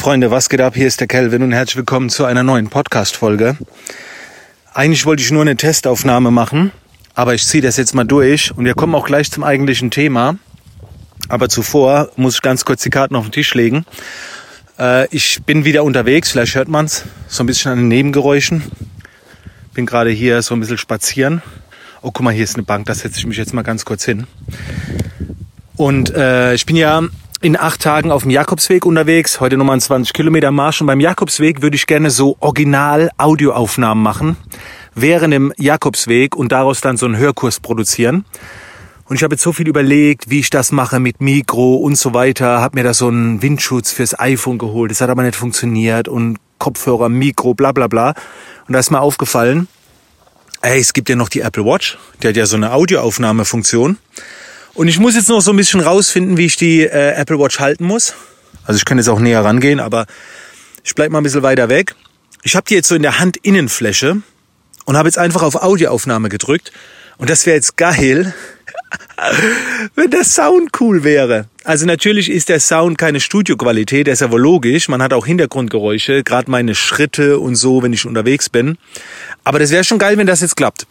Freunde, was geht ab? Hier ist der Kelvin und herzlich willkommen zu einer neuen Podcast-Folge. Eigentlich wollte ich nur eine Testaufnahme machen, aber ich ziehe das jetzt mal durch und wir kommen auch gleich zum eigentlichen Thema. Aber zuvor muss ich ganz kurz die Karten auf den Tisch legen. Äh, ich bin wieder unterwegs, vielleicht hört man es so ein bisschen an den Nebengeräuschen. Bin gerade hier so ein bisschen spazieren. Oh, guck mal, hier ist eine Bank, da setze ich mich jetzt mal ganz kurz hin. Und äh, ich bin ja in acht Tagen auf dem Jakobsweg unterwegs, heute nochmal 20 Kilometer Marsch. Und beim Jakobsweg würde ich gerne so original Audioaufnahmen machen während dem Jakobsweg und daraus dann so einen Hörkurs produzieren. Und ich habe jetzt so viel überlegt, wie ich das mache mit Mikro und so weiter. Habe mir da so einen Windschutz fürs iPhone geholt. Das hat aber nicht funktioniert. Und Kopfhörer, Mikro, bla bla bla. Und da ist mir aufgefallen, ey, es gibt ja noch die Apple Watch. Die hat ja so eine Audioaufnahmefunktion. Und ich muss jetzt noch so ein bisschen rausfinden, wie ich die äh, Apple Watch halten muss. Also ich kann jetzt auch näher rangehen, aber ich bleib mal ein bisschen weiter weg. Ich habe die jetzt so in der Handinnenfläche und habe jetzt einfach auf Audioaufnahme gedrückt. Und das wäre jetzt geil, wenn der Sound cool wäre. Also natürlich ist der Sound keine Studioqualität, der ist ja wohl logisch. Man hat auch Hintergrundgeräusche, gerade meine Schritte und so, wenn ich unterwegs bin. Aber das wäre schon geil, wenn das jetzt klappt.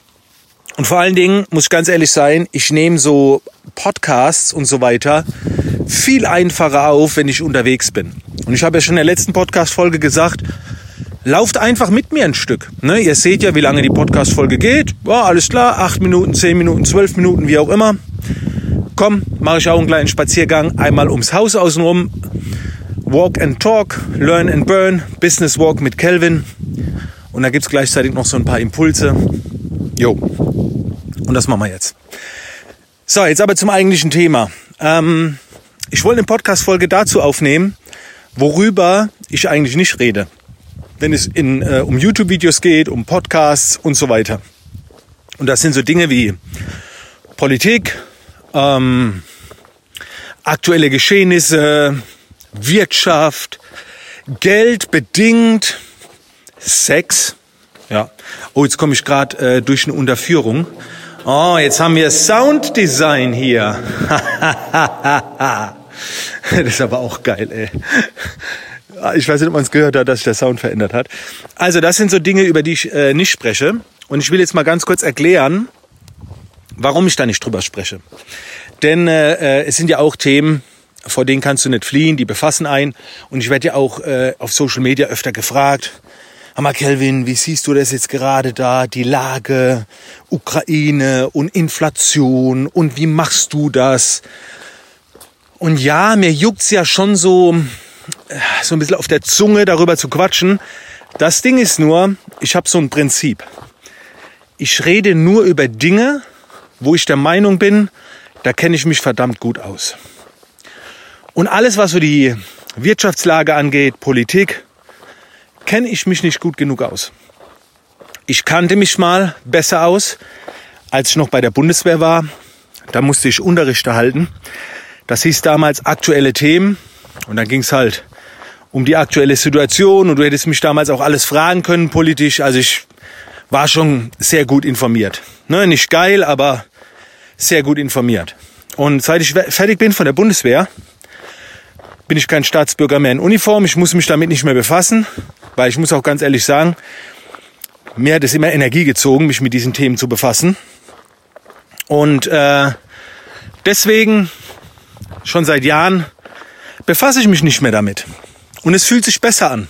Und vor allen Dingen muss ich ganz ehrlich sein, ich nehme so Podcasts und so weiter viel einfacher auf, wenn ich unterwegs bin. Und ich habe ja schon in der letzten Podcast-Folge gesagt, lauft einfach mit mir ein Stück. Ne? Ihr seht ja, wie lange die Podcast-Folge geht. Ja, alles klar, acht Minuten, zehn Minuten, zwölf Minuten, wie auch immer. Komm, mache ich auch einen kleinen Spaziergang, einmal ums Haus außenrum. Walk and Talk, Learn and Burn, Business Walk mit Kelvin. Und da gibt's gleichzeitig noch so ein paar Impulse. Jo, und das machen wir jetzt. So, jetzt aber zum eigentlichen Thema. Ähm, ich wollte eine Podcast-Folge dazu aufnehmen, worüber ich eigentlich nicht rede. Wenn es in, äh, um YouTube-Videos geht, um Podcasts und so weiter. Und das sind so Dinge wie Politik, ähm, aktuelle Geschehnisse, Wirtschaft, Geld bedingt, Sex. Ja. Oh, jetzt komme ich gerade äh, durch eine Unterführung. Oh, jetzt haben wir Sounddesign hier. das ist aber auch geil, ey. Ich weiß nicht, ob man es gehört hat, dass sich der Sound verändert hat. Also das sind so Dinge, über die ich äh, nicht spreche. Und ich will jetzt mal ganz kurz erklären, warum ich da nicht drüber spreche. Denn äh, äh es sind ja auch Themen, vor denen kannst du nicht fliehen, die befassen ein. Und ich werde ja auch äh, auf Social Media öfter gefragt, Hammer Kelvin, wie siehst du das jetzt gerade da, die Lage, Ukraine und Inflation und wie machst du das? Und ja, mir juckt's ja schon so, äh, so ein bisschen auf der Zunge darüber zu quatschen. Das Ding ist nur, ich habe so ein Prinzip. Ich rede nur über Dinge, wo ich der Meinung bin, da kenne ich mich verdammt gut aus. Und alles, was so die Wirtschaftslage angeht, Politik, kenne ich mich nicht gut genug aus. Ich kannte mich mal besser aus, als ich noch bei der Bundeswehr war. Da musste ich Unterrichte halten. Das hieß damals aktuelle Themen. Und dann ging es halt um die aktuelle Situation. Und du hättest mich damals auch alles fragen können politisch. Also ich war schon sehr gut informiert. Ne, nicht geil, aber sehr gut informiert. Und seit ich fertig bin von der Bundeswehr, bin ich kein Staatsbürger mehr in Uniform. Ich muss mich damit nicht mehr befassen. Weil ich muss auch ganz ehrlich sagen, mir hat es immer Energie gezogen, mich mit diesen Themen zu befassen. Und äh, deswegen, schon seit Jahren, befasse ich mich nicht mehr damit. Und es fühlt sich besser an.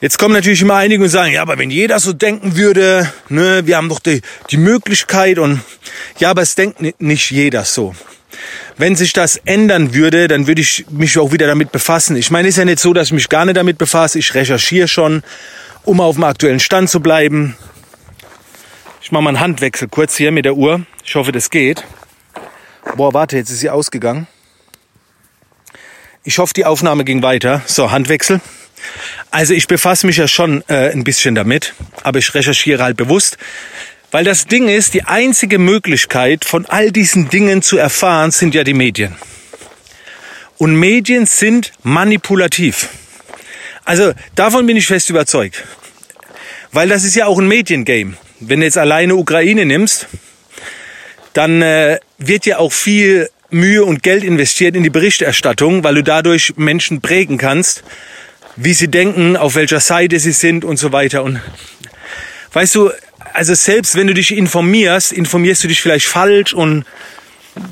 Jetzt kommen natürlich immer einige und sagen, ja, aber wenn jeder so denken würde, ne, wir haben doch die, die Möglichkeit und ja, aber es denkt nicht jeder so. Wenn sich das ändern würde, dann würde ich mich auch wieder damit befassen. Ich meine, es ist ja nicht so, dass ich mich gar nicht damit befasse. Ich recherchiere schon, um auf dem aktuellen Stand zu bleiben. Ich mache mal einen Handwechsel kurz hier mit der Uhr. Ich hoffe, das geht. Boah, warte, jetzt ist sie ausgegangen. Ich hoffe, die Aufnahme ging weiter. So, Handwechsel. Also ich befasse mich ja schon äh, ein bisschen damit, aber ich recherchiere halt bewusst. Weil das Ding ist, die einzige Möglichkeit von all diesen Dingen zu erfahren, sind ja die Medien. Und Medien sind manipulativ. Also davon bin ich fest überzeugt. Weil das ist ja auch ein Mediengame. Wenn du jetzt alleine Ukraine nimmst, dann äh, wird ja auch viel Mühe und Geld investiert in die Berichterstattung, weil du dadurch Menschen prägen kannst, wie sie denken, auf welcher Seite sie sind und so weiter. Und weißt du, also selbst wenn du dich informierst, informierst du dich vielleicht falsch und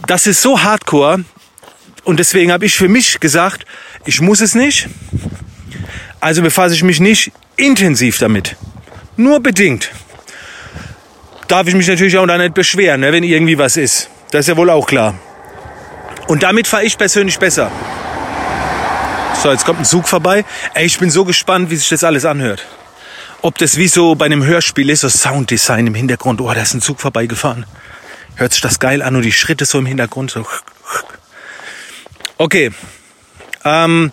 das ist so hardcore. Und deswegen habe ich für mich gesagt, ich muss es nicht. Also befasse ich mich nicht intensiv damit. Nur bedingt. Darf ich mich natürlich auch da nicht beschweren, ne, wenn irgendwie was ist. Das ist ja wohl auch klar. Und damit fahre ich persönlich besser. So, jetzt kommt ein Zug vorbei. Ey, ich bin so gespannt, wie sich das alles anhört. Ob das wie so bei einem Hörspiel ist, so Sounddesign im Hintergrund. Oh, da ist ein Zug vorbeigefahren. Hört sich das geil an und die Schritte so im Hintergrund so. Okay. Ähm,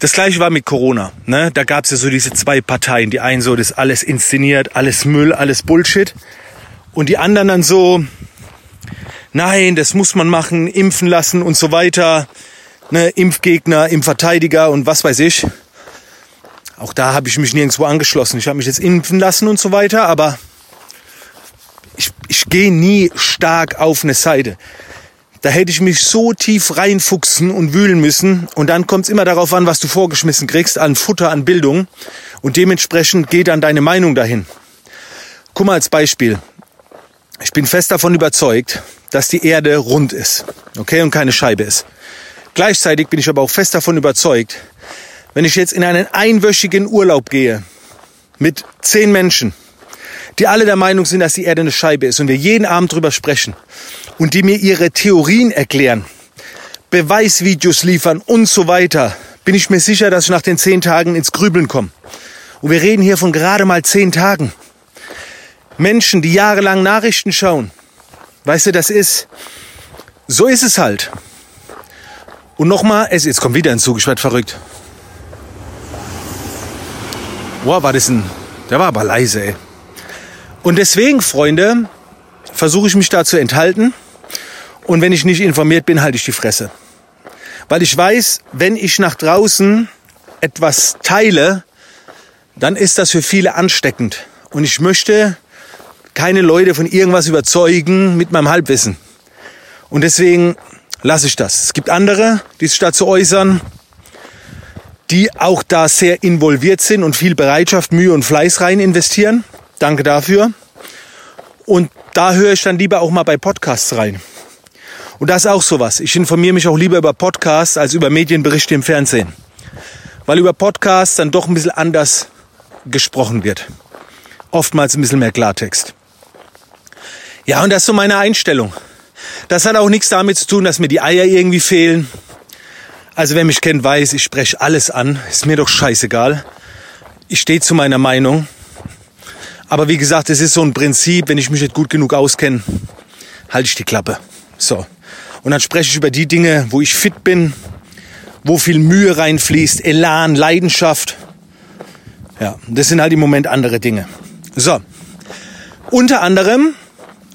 das gleiche war mit Corona. Ne? Da gab es ja so diese zwei Parteien. Die einen so, das alles inszeniert, alles Müll, alles Bullshit. Und die anderen dann so, nein, das muss man machen, impfen lassen und so weiter ne, Impfgegner, Impfverteidiger und was weiß ich. Auch da habe ich mich nirgendwo angeschlossen. Ich habe mich jetzt impfen lassen und so weiter, aber ich, ich gehe nie stark auf eine Seite. Da hätte ich mich so tief reinfuchsen und wühlen müssen. Und dann kommt es immer darauf an, was du vorgeschmissen kriegst, an Futter, an Bildung. Und dementsprechend geht dann deine Meinung dahin. Guck mal als Beispiel. Ich bin fest davon überzeugt, dass die Erde rund ist. Okay? Und keine Scheibe ist. Gleichzeitig bin ich aber auch fest davon überzeugt, wenn ich jetzt in einen einwöchigen Urlaub gehe mit zehn Menschen, die alle der Meinung sind, dass die Erde eine Scheibe ist und wir jeden Abend drüber sprechen und die mir ihre Theorien erklären, Beweisvideos liefern und so weiter, bin ich mir sicher, dass ich nach den zehn Tagen ins Grübeln komme. Und wir reden hier von gerade mal zehn Tagen. Menschen, die jahrelang Nachrichten schauen, weißt du, das ist, so ist es halt. Und nochmal, es, jetzt kommt wieder ein Zug, ich werde verrückt. Boah, war das ein, der war aber leise, ey. Und deswegen, Freunde, versuche ich mich da zu enthalten. Und wenn ich nicht informiert bin, halte ich die Fresse. Weil ich weiß, wenn ich nach draußen etwas teile, dann ist das für viele ansteckend. Und ich möchte keine Leute von irgendwas überzeugen mit meinem Halbwissen. Und deswegen lasse ich das. Es gibt andere, die sich dazu äußern, die auch da sehr involviert sind und viel Bereitschaft, Mühe und Fleiß rein investieren. Danke dafür. Und da höre ich dann lieber auch mal bei Podcasts rein. Und das ist auch sowas. Ich informiere mich auch lieber über Podcasts als über Medienberichte im Fernsehen. Weil über Podcasts dann doch ein bisschen anders gesprochen wird. Oftmals ein bisschen mehr Klartext. Ja, und das ist so meine Einstellung. Das hat auch nichts damit zu tun, dass mir die Eier irgendwie fehlen. Also wer mich kennt, weiß, ich spreche alles an. Ist mir doch scheißegal. Ich stehe zu meiner Meinung. Aber wie gesagt, es ist so ein Prinzip, wenn ich mich nicht gut genug auskenne, halte ich die Klappe. So. Und dann spreche ich über die Dinge, wo ich fit bin, wo viel Mühe reinfließt, Elan, Leidenschaft. Ja, das sind halt im Moment andere Dinge. So. Unter anderem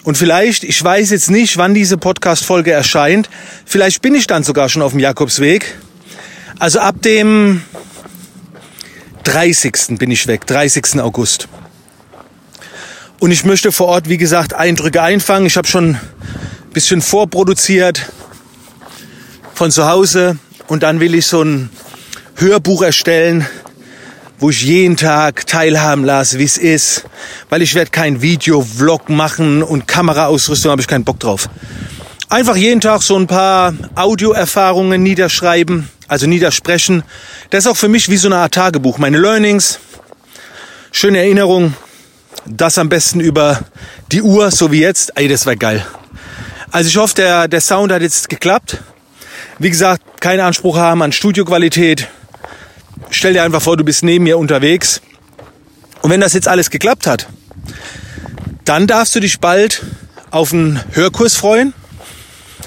und vielleicht, ich weiß jetzt nicht, wann diese Podcast-Folge erscheint, vielleicht bin ich dann sogar schon auf dem Jakobsweg. Also ab dem 30. bin ich weg, 30. August. Und ich möchte vor Ort, wie gesagt, Eindrücke einfangen. Ich habe schon ein bisschen vorproduziert von zu Hause und dann will ich so ein Hörbuch erstellen wo ich jeden Tag teilhaben lasse, wie es ist, weil ich werde kein Video-Vlog machen und Kameraausrüstung habe ich keinen Bock drauf. Einfach jeden Tag so ein paar Audioerfahrungen niederschreiben, also niedersprechen. Das ist auch für mich wie so eine Art Tagebuch. Meine Learnings, schöne Erinnerungen, das am besten über die Uhr, so wie jetzt. Ey, das war geil. Also ich hoffe, der, der Sound hat jetzt geklappt. Wie gesagt, keinen Anspruch haben an Studioqualität stell dir einfach vor, du bist neben mir unterwegs. Und wenn das jetzt alles geklappt hat, dann darfst du dich bald auf einen Hörkurs freuen.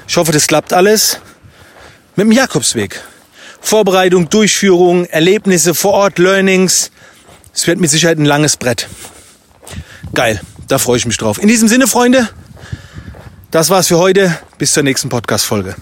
Ich hoffe, das klappt alles. Mit dem Jakobsweg. Vorbereitung, Durchführung, Erlebnisse vor Ort, Learnings. Es wird mit Sicherheit ein langes Brett. Geil, da freue ich mich drauf. In diesem Sinne, Freunde, das war's für heute. Bis zur nächsten Podcast-Folge.